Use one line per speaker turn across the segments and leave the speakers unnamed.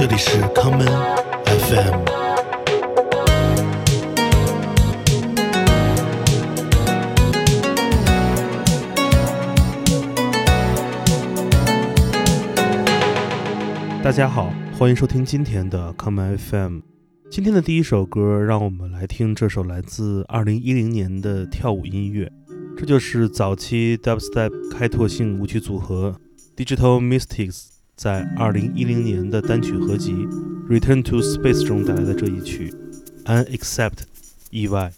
这里是康门 FM。大家好，欢迎收听今天的康门 FM。今天的第一首歌，让我们来听这首来自2010年的跳舞音乐，这就是早期 Dubstep 开拓性舞曲组合 Digital Mystics 在2010年的单曲合集《Return to Space》中带来的这一曲《Unaccept》意外。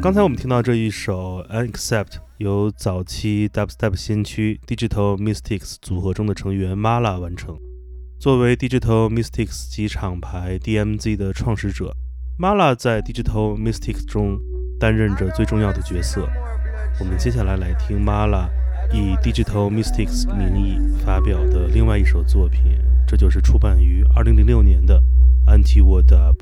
刚才我们听到这一首《Unaccept》，由早期 Dubstep 先驱 Digital Mystics 组合中的成员 Mala 完成。作为 Digital Mystics 及厂牌 DMZ 的创始者，Mala 在 Digital Mystics 中担任着最重要的角色。我们接下来来听 Mala 以 Digital Mystics 名义发表的另外一首作品，这就是出版于2006年的 Anti-War Dub。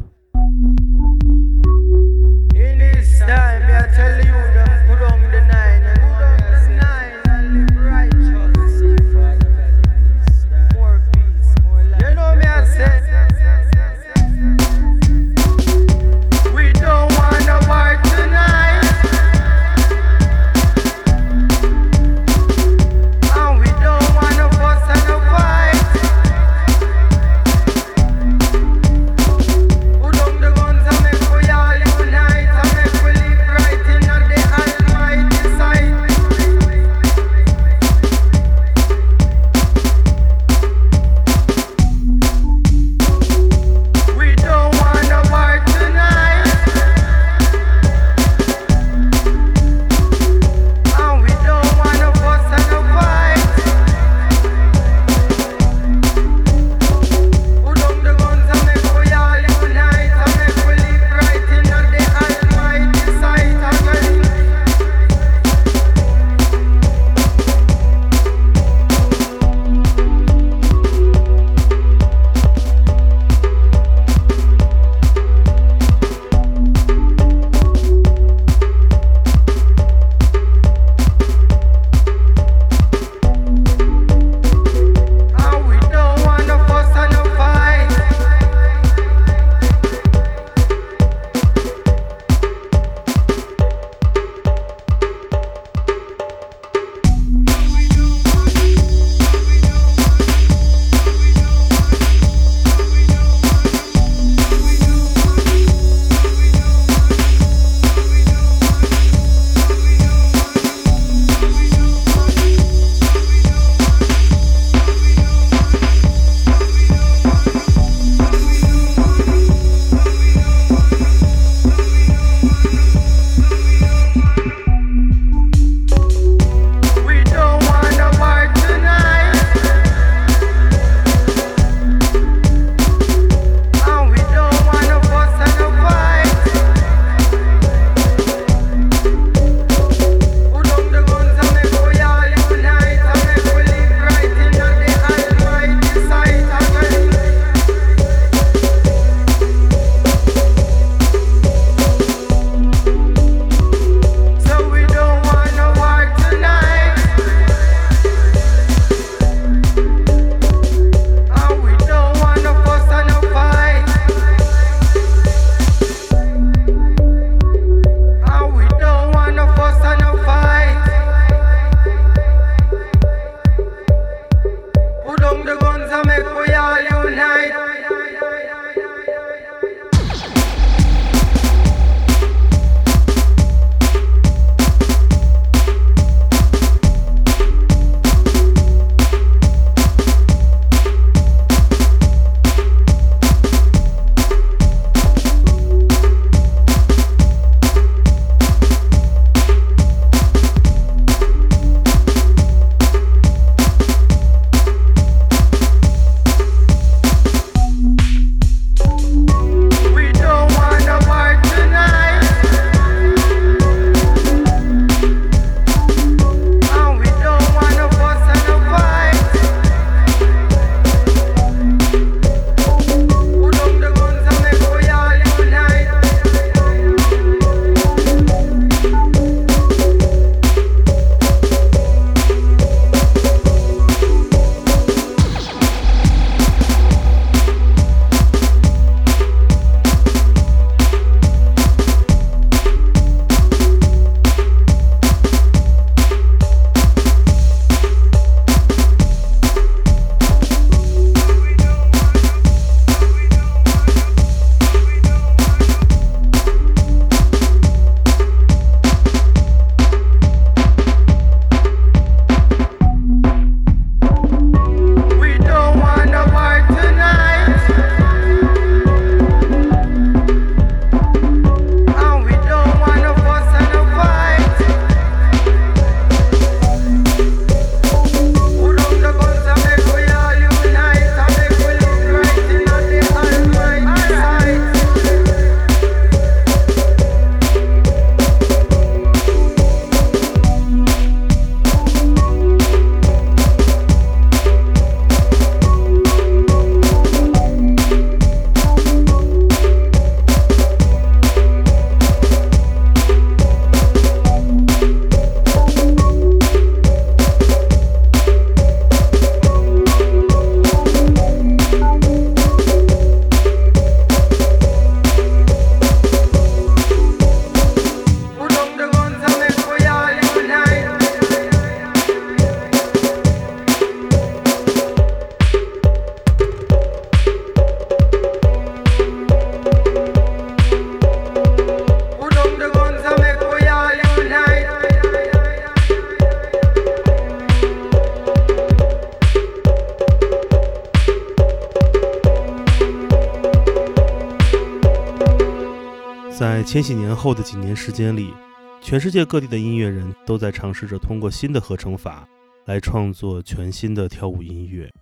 千禧年后的几年时间里，全世界各地的音乐人都在尝试着通过新的合成法来创作全新的跳舞音乐。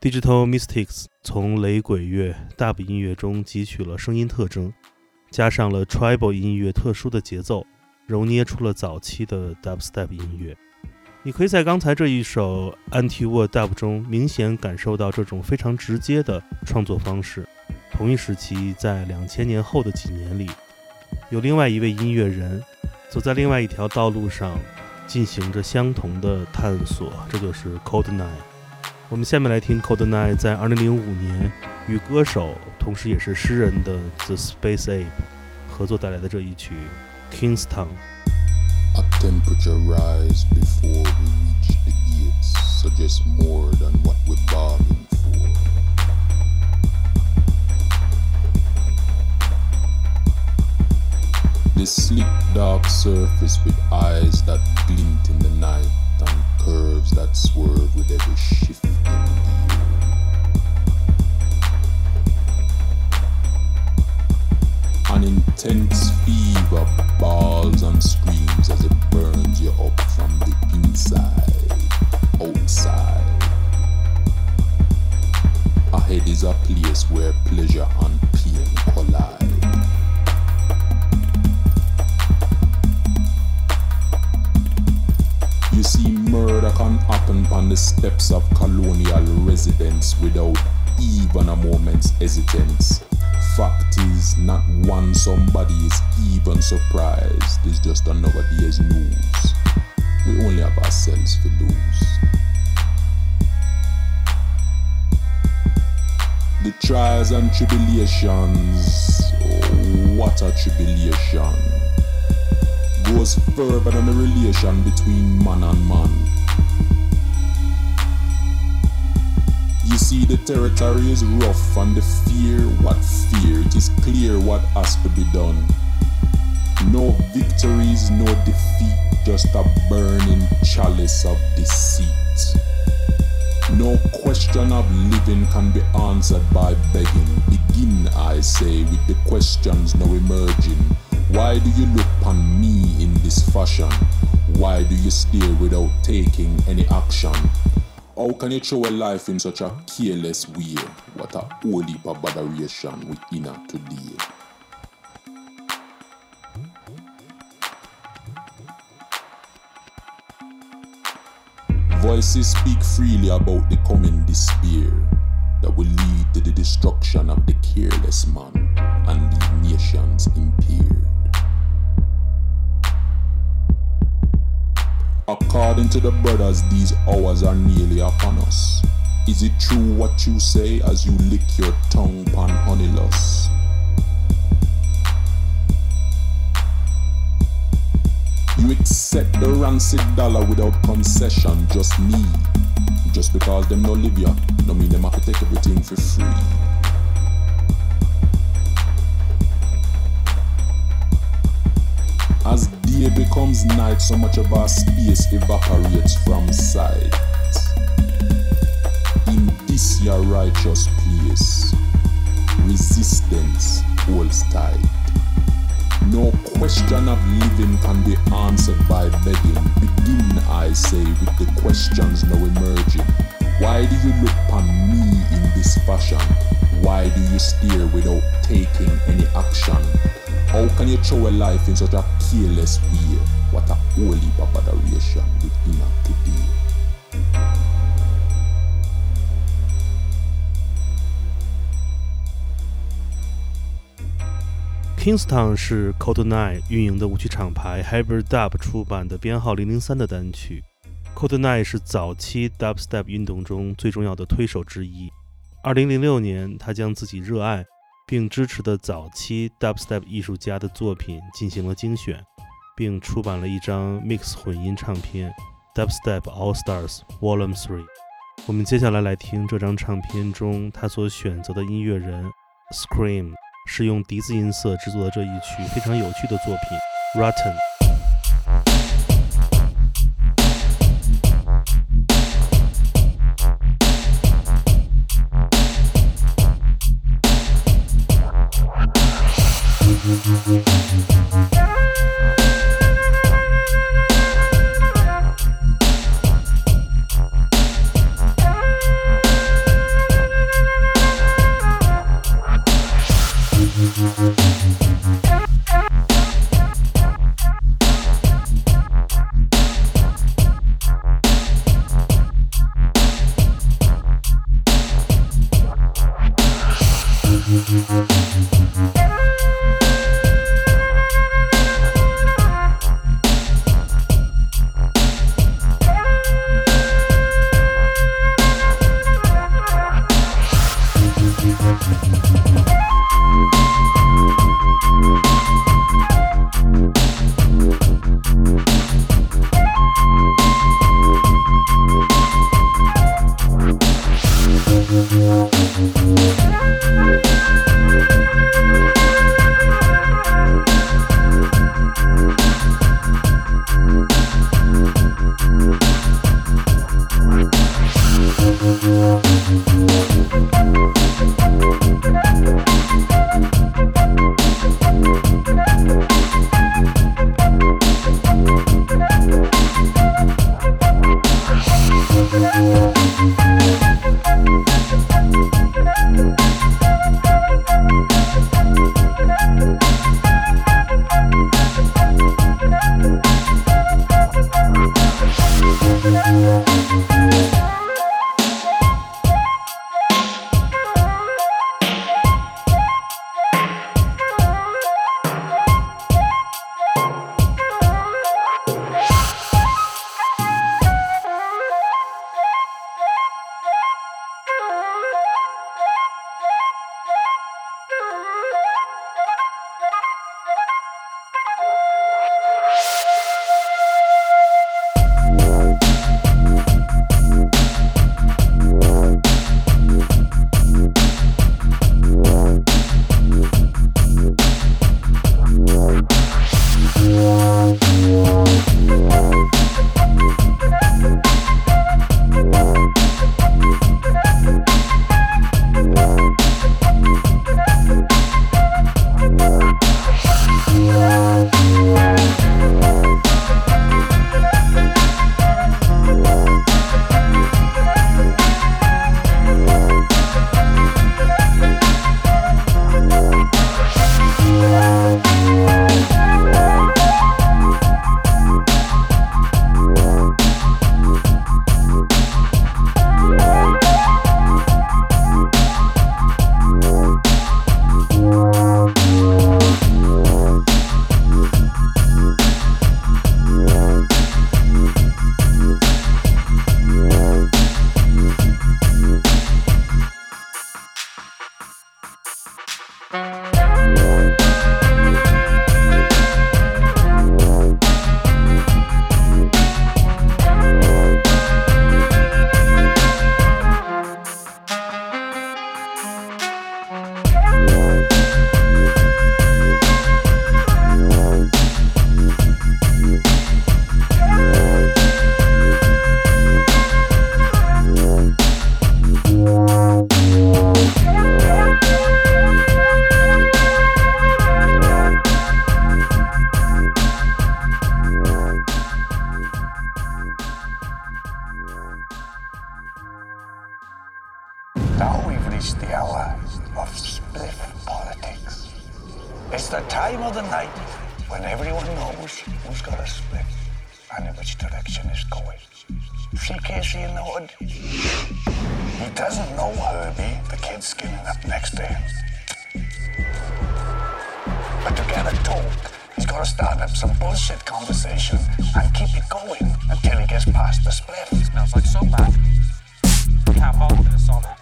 Digital Mystics 从雷鬼乐、dub 音乐中汲取了声音特征，加上了 tribal 音乐特殊的节奏，揉捏出了早期的 dubstep 音乐。你可以在刚才这一首 Anti-War Dub 中明显感受到这种非常直接的创作方式。同一时期，在两千年后的几年里，有另外一位音乐人走在另外一条道路上，进行着相同的探索，这就是 Cold Nine。我们下面来听 Cold Nine 在2005年与歌手，同时也是诗人的 The Space Ape 合作带来的这一曲 Kingstown。
A temperature rise before we reach the gates suggests more than what we bargained This sleek dark surface with eyes that glint in the night and curves that swerve with every shifting gear. An intense fever bawls and screams as it burns you up from the inside, outside. Ahead is a place where pleasure and pain steps of colonial residence without even a moment's hesitance. Fact is, not one somebody is even surprised. It's just another day's news. We only have ourselves to lose. The trials and tribulations, oh, what a tribulation, goes further than the relation between man and man. You see, the territory is rough and the fear, what fear? It is clear what has to be done. No victories, no defeat, just a burning chalice of deceit. No question of living can be answered by begging. Begin, I say, with the questions now emerging. Why do you look on me in this fashion? Why do you stare without taking any action? How can you throw a life in such a careless way? What a whole heap of botheration we in today. Voices speak freely about the coming despair that will lead to the destruction of the careless man and leave nations impaired. According to the brothers, these hours are nearly upon us. Is it true what you say as you lick your tongue upon honeyless? You accept the rancid dollar without concession, just me. Just because them no live ya, no mean them have to take everything for free. As day becomes night, so much of our space evaporates from sight. In this your righteous place, resistance holds tight. No question of living can be answered by begging. Begin, I say, with the questions now emerging. Why do you look upon me in this fashion? Why do you stare without taking any action? How can you throw a life in such a careless way? What a holy adoration within us today.
Kingstown 是 Cold Nine 运营的舞曲厂牌 Hybrid Dub 出版的编号零零三的单曲。Cold Nine 是早期 Dubstep 运动中最重要的推手之一。二零零六年，他将自己热爱并支持的早期 Dubstep 艺术家的作品进行了精选，并出版了一张 Mix 混音唱片《Dubstep All Stars Volume Three》。我们接下来来听这张唱片中他所选择的音乐人 Scream。是用笛子音色制作的这一曲非常有趣的作品《Rotten》。
But to get a talk, he's got to start up some bullshit conversation and keep it going until he gets past the split.
It Smells like soap bath. Can't fault with a solid.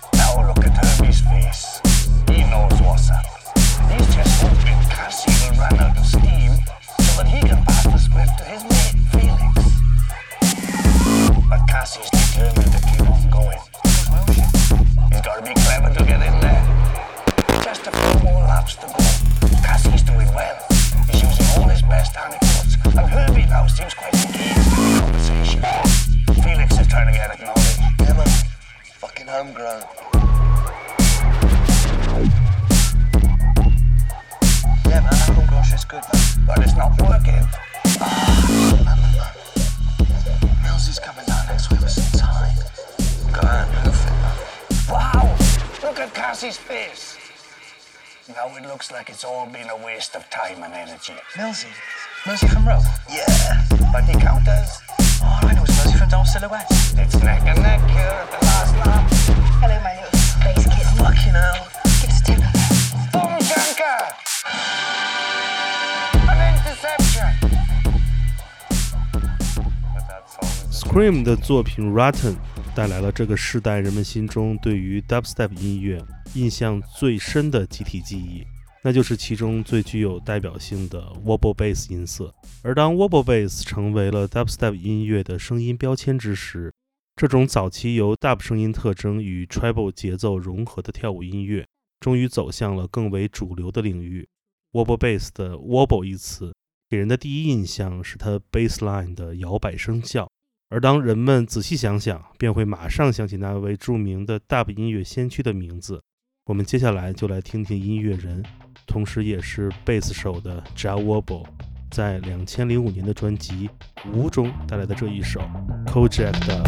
time and
energy.
Millsy. Millsy from Row.
Yeah, but the counters,
Oh, I know it's Millsy from Dome Silhouette.
it's neck and neck here at the last lap.
Hello, my little space kid.
Fucking hell.
Give us a tip.
Boom Shanker! An interception! But that's always
Scream 的作品《Rotten》带来了这个世代人们心中对于 Dubstep 音乐印象最深的集体记忆， 那就是其中最具有代表性的 Wobble Bass 音色。而当 Wobble Bass 成为了 Dubstep 音乐的声音标签之时，这种早期由 Dub 声音特征与 Treble 节奏融合的跳舞音乐，终于走向了更为主流的领域。Wobble Bass 的 Wobble 一词给人的第一印象是它 bassline 的摇摆声效。而当人们仔细想想，便会马上想起那位著名的 Dub 音乐先驱的名字。我们接下来就来听听音乐人，同时也是贝斯手的 Ja Wobble，在两千零五年的专辑《无》中带来的这一首 Kojak 的。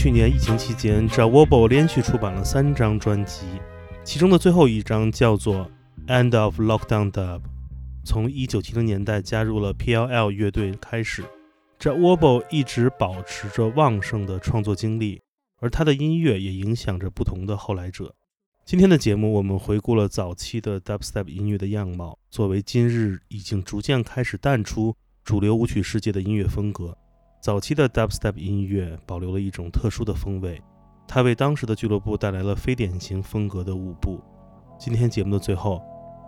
去年疫情期间 j a w o b o 连续出版了三张专辑，其中的最后一张叫做《End of Lockdown Dub》。从1970年代加入了 PLL 乐队开始 j a w o b o 一直保持着旺盛的创作经历，而他的音乐也影响着不同的后来者。今天的节目，我们回顾了早期的 Dubstep 音乐的样貌，作为今日已经逐渐开始淡出主流舞曲世界的音乐风格。早期的 Dubstep 音乐保留了一种特殊的风味，它为当时的俱乐部带来了非典型风格的舞步。今天节目的最后，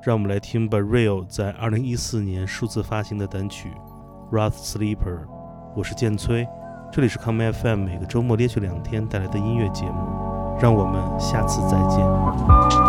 让我们来听 b a r i l 在2014年数字发行的单曲《Wrath Sleeper》。我是剑崔，这里是 Come FM，每个周末连续两天带来的音乐节目。让我们下次再见。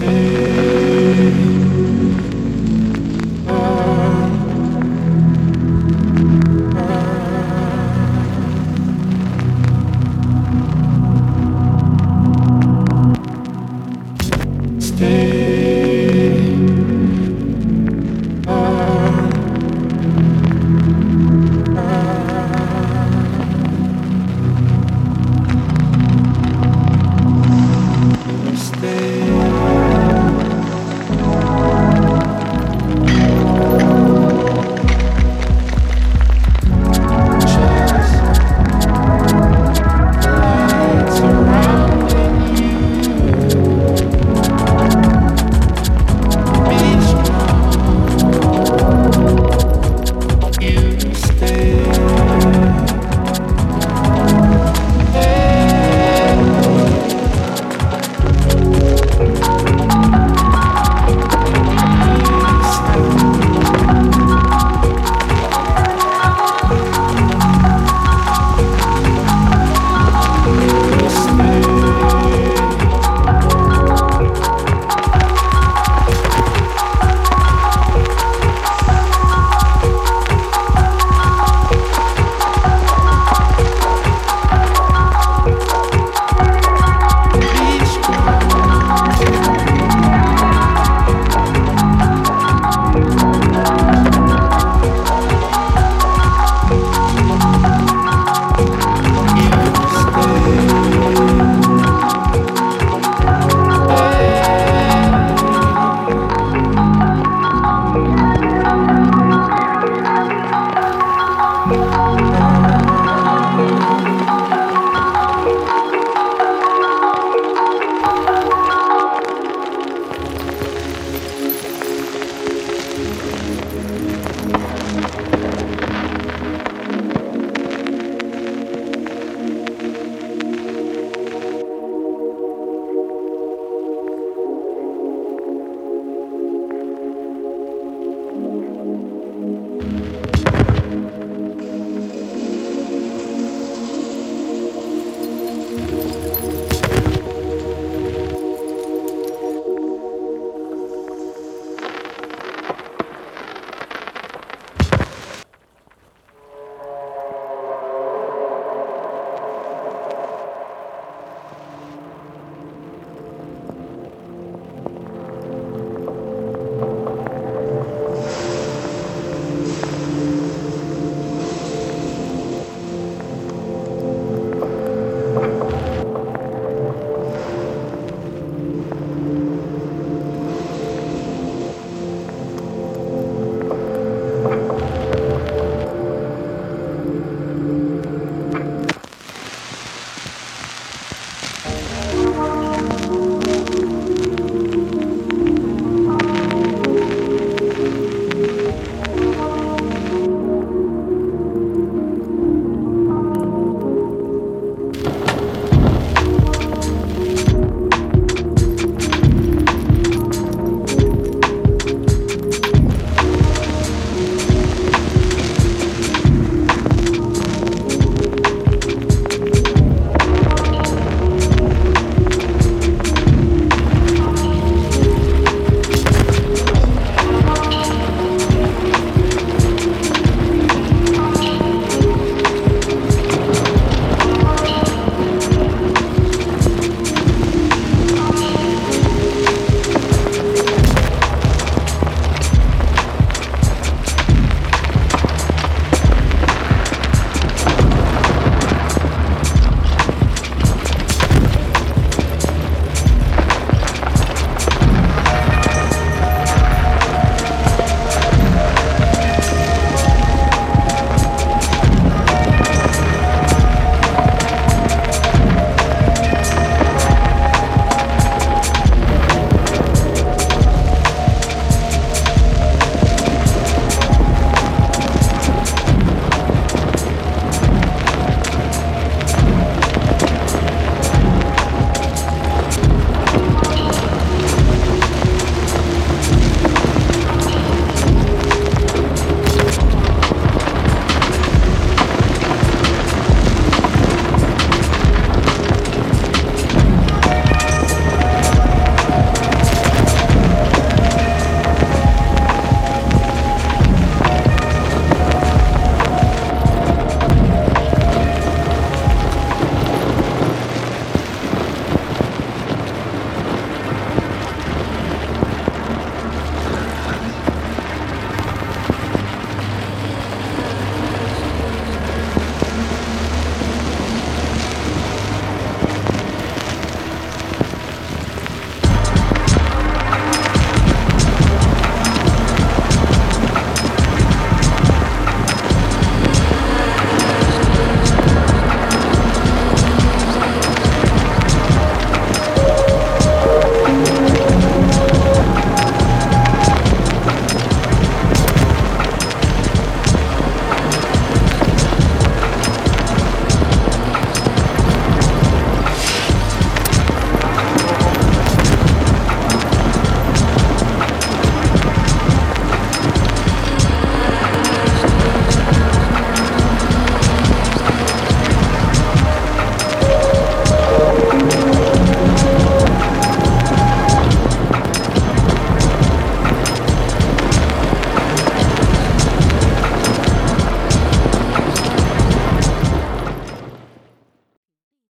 Mm-hmm.